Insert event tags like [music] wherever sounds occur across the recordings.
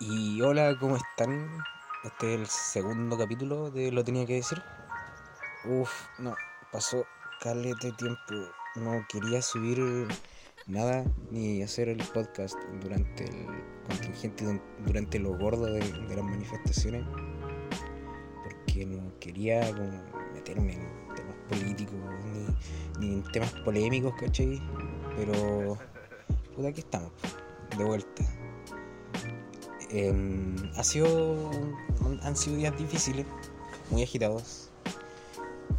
y hola, ¿cómo están? Este es el segundo capítulo de Lo tenía que decir. Uf, no, pasó caleta de tiempo. No quería subir nada ni hacer el podcast durante el contingente, durante lo gordo de, las manifestaciones. Porque no quería meterme en temas políticos ni, ni en temas polémicos, ¿cachai? Pero, pues aquí estamos de vuelta. Em, ha sido, han sido días difíciles, muy agitados.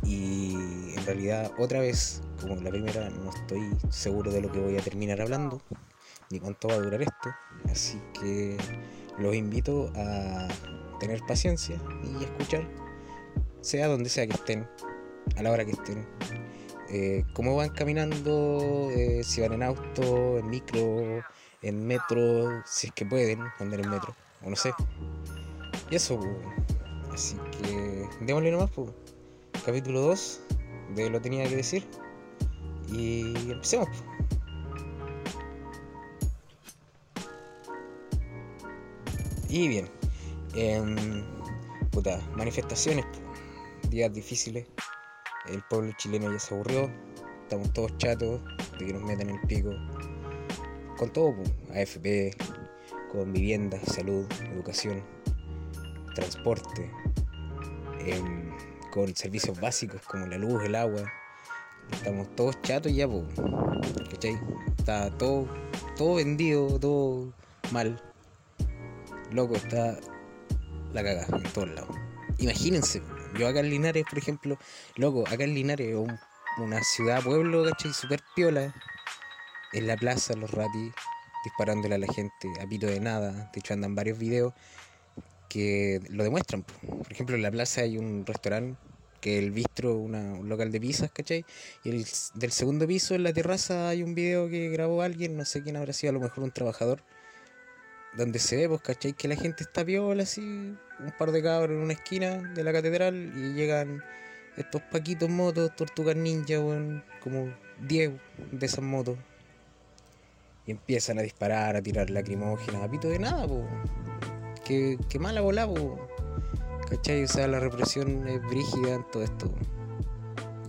Y en realidad otra vez, como la primera, no estoy seguro de lo que voy a terminar hablando, ni cuánto va a durar esto. Así que los invito a tener paciencia y escuchar, sea donde sea que estén, a la hora que estén. Eh, cómo van caminando, eh, si van en auto, en micro, en metro, si es que pueden andar en metro, o no sé. Y eso, así que démosle nomás, pues. Capítulo 2 de Lo tenía que decir. Y empecemos. Y bien, em, puta, manifestaciones, días difíciles. El pueblo chileno ya se aburrió. Estamos todos chatos de que nos metan el pico con todo, AFP, con vivienda, salud, educación, transporte, em, con servicios básicos como la luz, el agua. Estamos todos chatos ya, ¿cachai? Está todo, todo vendido, todo mal. Loco, está la caga en todos lados. Imagínense, yo acá en Linares, por ejemplo, loco, acá en Linares, una ciudad, pueblo, ¿cachai? Super piola en la plaza los ratis disparándole a la gente a pito de nada. De hecho andan varios videos que lo demuestran. Por ejemplo, en la plaza hay un restaurante que el bistro, un local de pizzas, ¿cachai? Y el, del segundo piso, en la terraza, hay un video que grabó alguien, no sé quién habrá sido, a lo mejor un trabajador, donde se ve, pues, ¿cachai? Que la gente está viola así, un par de cabros en una esquina de la catedral y llegan estos paquitos motos, tortugas ninja, como 10 de esas motos empiezan a disparar, a tirar lacrimógenas, a pito de nada, po. Que, que mala bola, po. ¿Cachai? O sea, la represión es brígida en todo esto.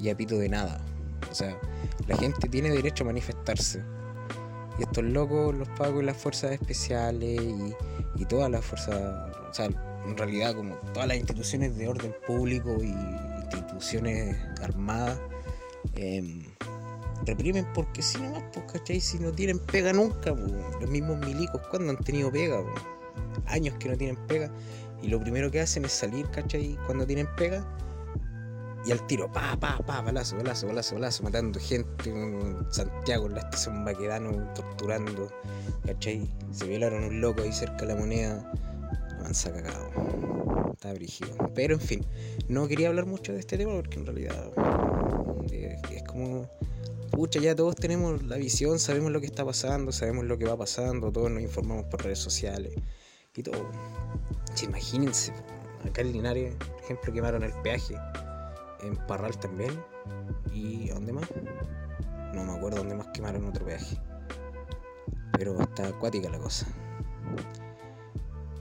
Y a pito de nada. O sea, la gente tiene derecho a manifestarse. Y estos locos, los pagos y las fuerzas especiales y, y todas las fuerzas, o sea, en realidad como todas las instituciones de orden público y instituciones armadas, eh, reprimen porque si no pues, ¿cachai? Si no tienen pega nunca, pues. los mismos milicos, cuando han tenido pega? Años que no tienen pega, y lo primero que hacen es salir, ¿cachai? Cuando tienen pega, y al tiro, pa, pa, pa, balazo, balazo, balazo, balazo, matando gente en Santiago, en la estación Baquedano, torturando, ¿cachai? Se violaron un loco ahí cerca de la moneda, lo han sacado. Está brígido. Pero en fin, no quería hablar mucho de este tema porque en realidad es como pucha, ya todos tenemos la visión, sabemos lo que está pasando, sabemos lo que va pasando, todos nos informamos por redes sociales y todo. imagínense, acá en Linares, por ejemplo, quemaron el peaje, en Parral también, y ¿dónde más? No me acuerdo dónde más quemaron otro peaje, pero está acuática la cosa.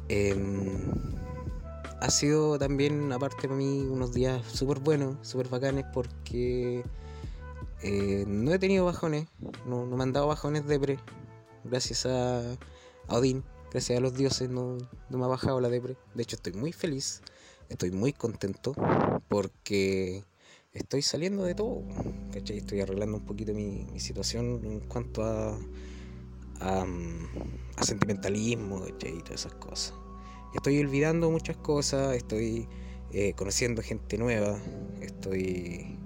Em, ha sido también, aparte para mí, unos días súper buenos, súper bacanes, porque eh, no he tenido bajones, no, me han dado bajones depre. Gracias a, Odín, gracias a los dioses, no, me ha bajado la depre. De hecho, estoy muy feliz, estoy muy contento porque estoy saliendo de todo. Estoy arreglando un poquito mi, situación en cuanto a, a, sentimentalismo y todas esas cosas. Estoy olvidando muchas cosas, estoy eh, conociendo gente nueva, estoy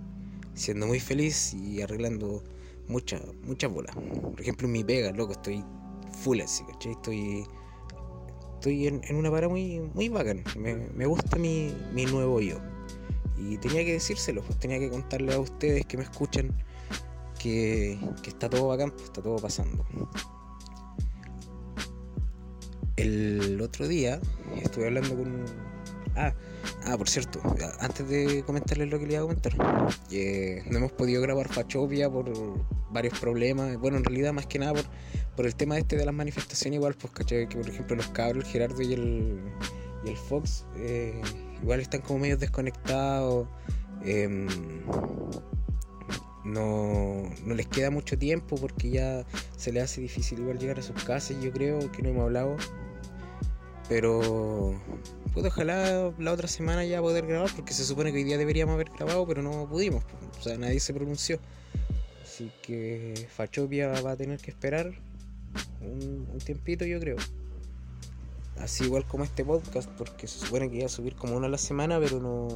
siendo muy feliz y arreglando muchas muchas bolas. Por ejemplo, en mi pega, loco, estoy full así, ¿cachai? Estoy, estoy en, una para muy, muy bacán. Me, gusta mi, nuevo yo. Y tenía que decírselo, pues tenía que contarle a ustedes que me escuchan que, está todo bacán, pues está todo pasando. El otro día estuve hablando con. Ah, Ah, por cierto, antes de comentarles lo que le iba a comentar, no hemos podido grabar Fachopia por varios problemas. Bueno, en realidad, más que nada por, por el tema este de las manifestaciones, igual, pues, ¿cachai? Que por ejemplo, los cabros, el Gerardo y el, y el Fox, eh, igual están como medio desconectados. Em, no, no les queda mucho tiempo porque ya se les hace difícil igual llegar a sus casas, yo creo que no hemos hablado. Pero pues ojalá la otra semana ya poder grabar, porque se supone que hoy día deberíamos haber grabado, pero no pudimos. O sea, nadie se pronunció. Así que Fachopia va a tener que esperar un, tiempito, yo creo. Así igual como este podcast, porque se supone que iba a subir como uno a la semana, pero no,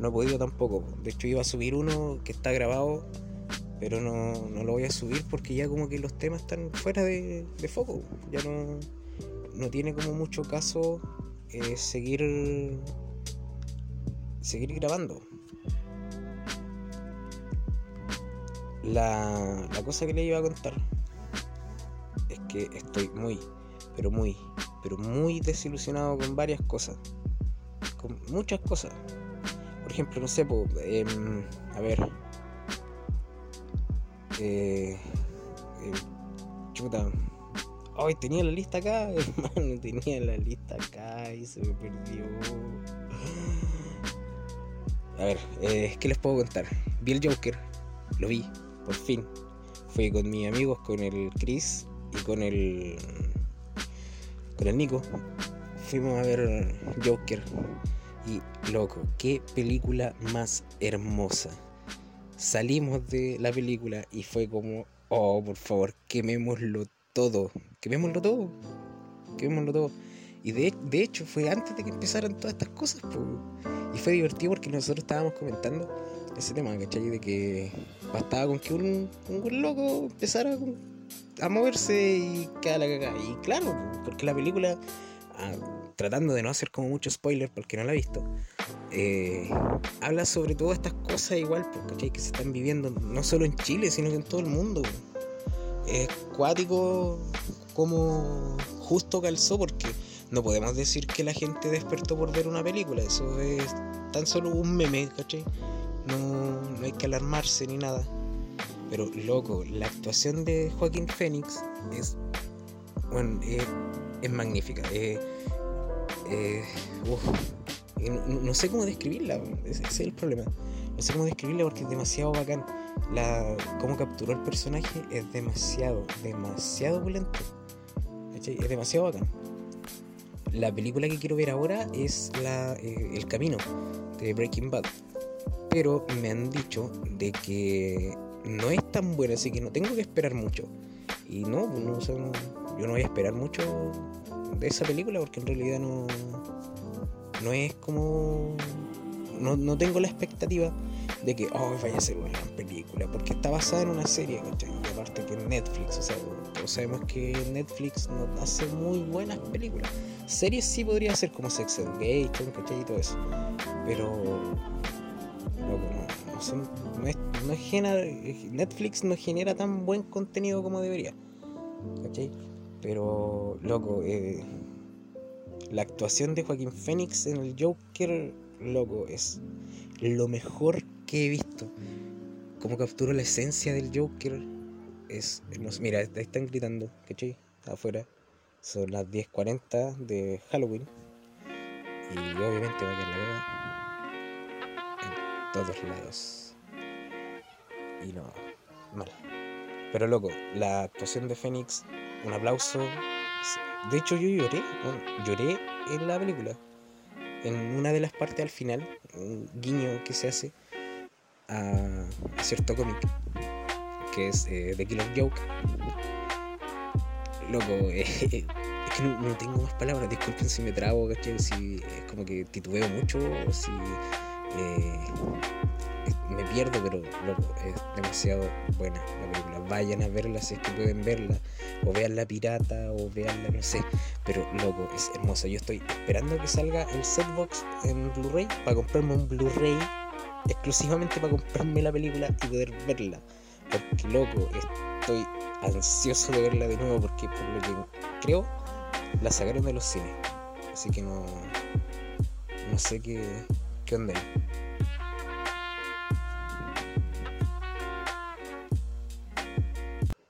no he podido tampoco. De hecho, iba a subir uno que está grabado, pero no, no lo voy a subir porque ya como que los temas están fuera de, de foco. Ya no, no tiene como mucho caso seguir seguir grabando. La, la cosa que le iba a contar es que estoy muy, pero muy, pero muy desilusionado con varias cosas. Con muchas cosas. Por ejemplo, no sé, em, a ver. Eh, eh, chuta, Ay, tenía la lista acá, [laughs] hermano, tenía la lista acá y se me perdió. A ver, eh, ¿qué les puedo contar? Vi el Joker, lo vi, por fin. Fui con mis amigos, con el Chris y con el. con el Nico. Fuimos a ver Joker. Y loco, qué película más hermosa. Salimos de la película y fue como, oh, por favor, quemémoslo todo, quemémoslo todo, quemémoslo todo. Y de, de, hecho fue antes de que empezaran todas estas cosas, y fue divertido porque nosotros estábamos comentando ese tema, ¿cachai? De que bastaba con que un, un loco empezara a moverse y quedara la cagada. Y claro, porque la película, ah, tratando de no hacer como mucho spoiler porque no la ha visto, eh, habla sobre todas estas cosas igual, ¿cachai? Que se están viviendo no solo en Chile, sino que en todo el mundo es cuático como justo calzó porque no podemos decir que la gente despertó por ver una película, eso es tan solo un meme, ¿cachai? No, no hay que alarmarse ni nada. Pero loco, la actuación de Joaquín Phoenix es, bueno, es magnífica. no, sé cómo describirla, ese es el problema. No sé cómo porque es demasiado bacán la, cómo capturó el personaje es demasiado, demasiado opulento. Es demasiado bacán. La película que quiero ver ahora es la, eh, El Camino de Breaking Bad. Pero me han dicho de que no es tan buena, así que no tengo que esperar mucho. Y no, no, yo no voy a esperar mucho de esa película porque en realidad no, no es como... No, no tengo la expectativa de que, oh, vaya a ser una gran película, porque está basada en una serie, ¿cachai? Y aparte que Netflix, o sea, todos sabemos que Netflix no hace muy buenas películas. Series sí podría ser como Sex Education, ¿cachai? Y todo eso. Pero, no, no, es, Netflix no genera tan buen contenido como debería, ¿cachai? Pero, loco, eh, la actuación de Joaquín Phoenix en el Joker, loco, es lo mejor que he visto. Como capturó la esencia del Joker es. Mira, están gritando, ¿cachai? Afuera. Son las 10.40 de Halloween. Y obviamente va a quedar la verdad en todos lados. Y no, mal. Pero loco, la actuación de Fénix, un aplauso. De hecho, yo lloré, lloré en la película. En una de las partes al final, un guiño que se hace a, cierto cómic que es eh, The Killer Joke. Loco, eh, [laughs] es que no, tengo más palabras, disculpen si me trago, Si es como que titubeo mucho o si eh, me pierdo, pero loco, es demasiado buena la película. Vayan a verla si es que pueden verla, o vean la pirata, o veanla, no sé, pero loco, es hermosa. Yo estoy esperando que salga el setbox en Blu-ray para comprarme un Blu-ray exclusivamente para comprarme la película y poder verla. Porque loco, estoy ansioso de verla de nuevo porque por lo que creo la sacaron de los cines. Así que no, no sé qué, qué onda.